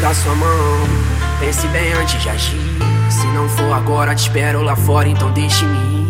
da sua mão. Pense bem antes de agir. Se não for agora, te espero lá fora, então deixe-me ir.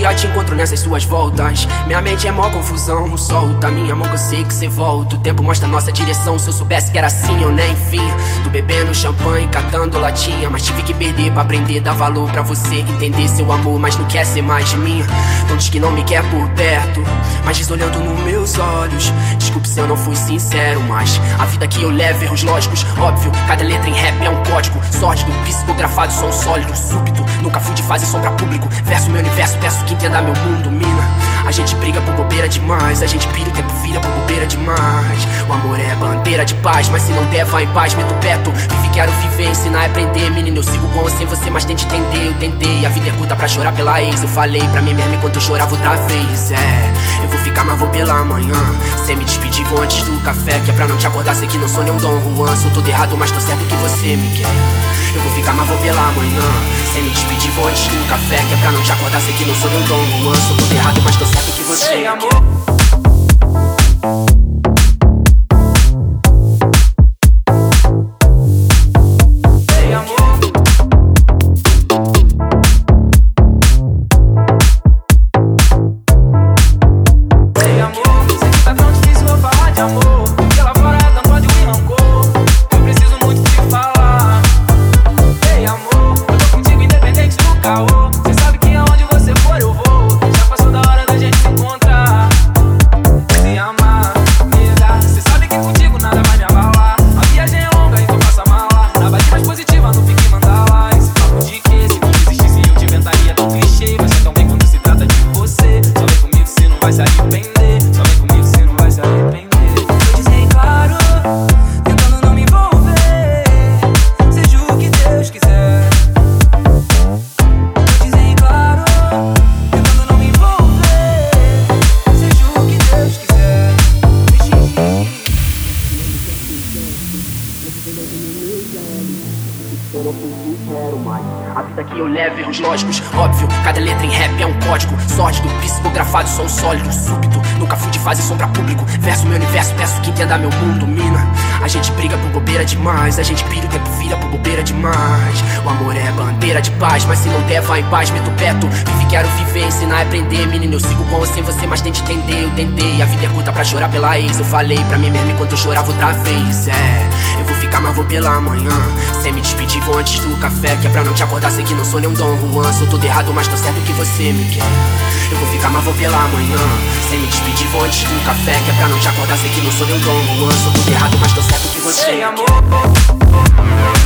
Dia te encontro nessas suas voltas. Minha mente é mó confusão. Solta minha mão que eu sei que cê volta. O tempo mostra nossa direção. Se eu soubesse que era assim, eu nem enfim. Tô bebendo champanhe, catando latinha. Mas tive que perder pra aprender, dar valor pra você. Entender seu amor, mas não quer ser mais de mim. Então diz que não me quer por perto. Mas diz olhando nos meus olhos. Desculpe se eu não fui sincero, mas a vida que eu levo, erros lógicos. Óbvio, cada letra em rap é um código. Sórdido, psicografado, som sólido, súbito. Nunca fui de fase sombra público. Verso meu universo, peço que entenda meu mundo, mina. A gente briga por bobeira demais, a gente pira o tempo vira por bobeira demais. O amor é bandeira de paz, mas se não der, vai em paz, meto perto. Vive, quero viver, ensinar a aprender. Menino, eu sigo com você, você, mas tente entender. Eu tentei, a vida é curta pra chorar pela ex. Eu falei pra mim mesmo enquanto eu chorava outra vez. É, eu vou ficar, mas vou pela manhã. Sem me despedir, vou antes do café. Que é pra não te acordar, sei que não sou nenhum Dom Juan. Sou todo errado, mas tô certo que você me quer. Eu vou ficar, mas vou pela manhã. Sem me despedir, vou antes do café. Que é pra não te acordar, sei que não sou nenhum Dom Juan. Sou todo errado, mas tô certo que você Ei, me amor. Eu não sincero, mas a vida que eu levo, erros lógicos, óbvio. Cada letra em rap é um código. Sórdido, psicografado, som sólido, súbito. Nunca fui de fase sombra público. Verso meu universo, peço que entenda meu mundo, mina. A gente briga por bobeira demais, a gente pira o tempo vira por bobeira demais. O amor é bandeira de paz, mas se não der, vai em paz, meto perto. Vive, quero viver, ensinar a aprender. Menino, eu sigo com ou sem você, mas tente entender. Eu tentei, a vida é curta pra chorar pela ex. Eu falei pra mim mesmo enquanto eu chorava outra vez. É, eu vou ficar, mas vou pela manhã. Sem me despedir, antes do café. Que é pra não te acordar, sei que não sou nenhum Dom Juan. Sou todo errado, mas tô certo que você me quer. Eu vou ficar, mas vou pela manhã. Sem me despedir, vou antes do café. Que é pra não te acordar, sei que não sou nenhum Dom Juan. Sou todo errado, mas tô certo que você Ei, me quer. amor.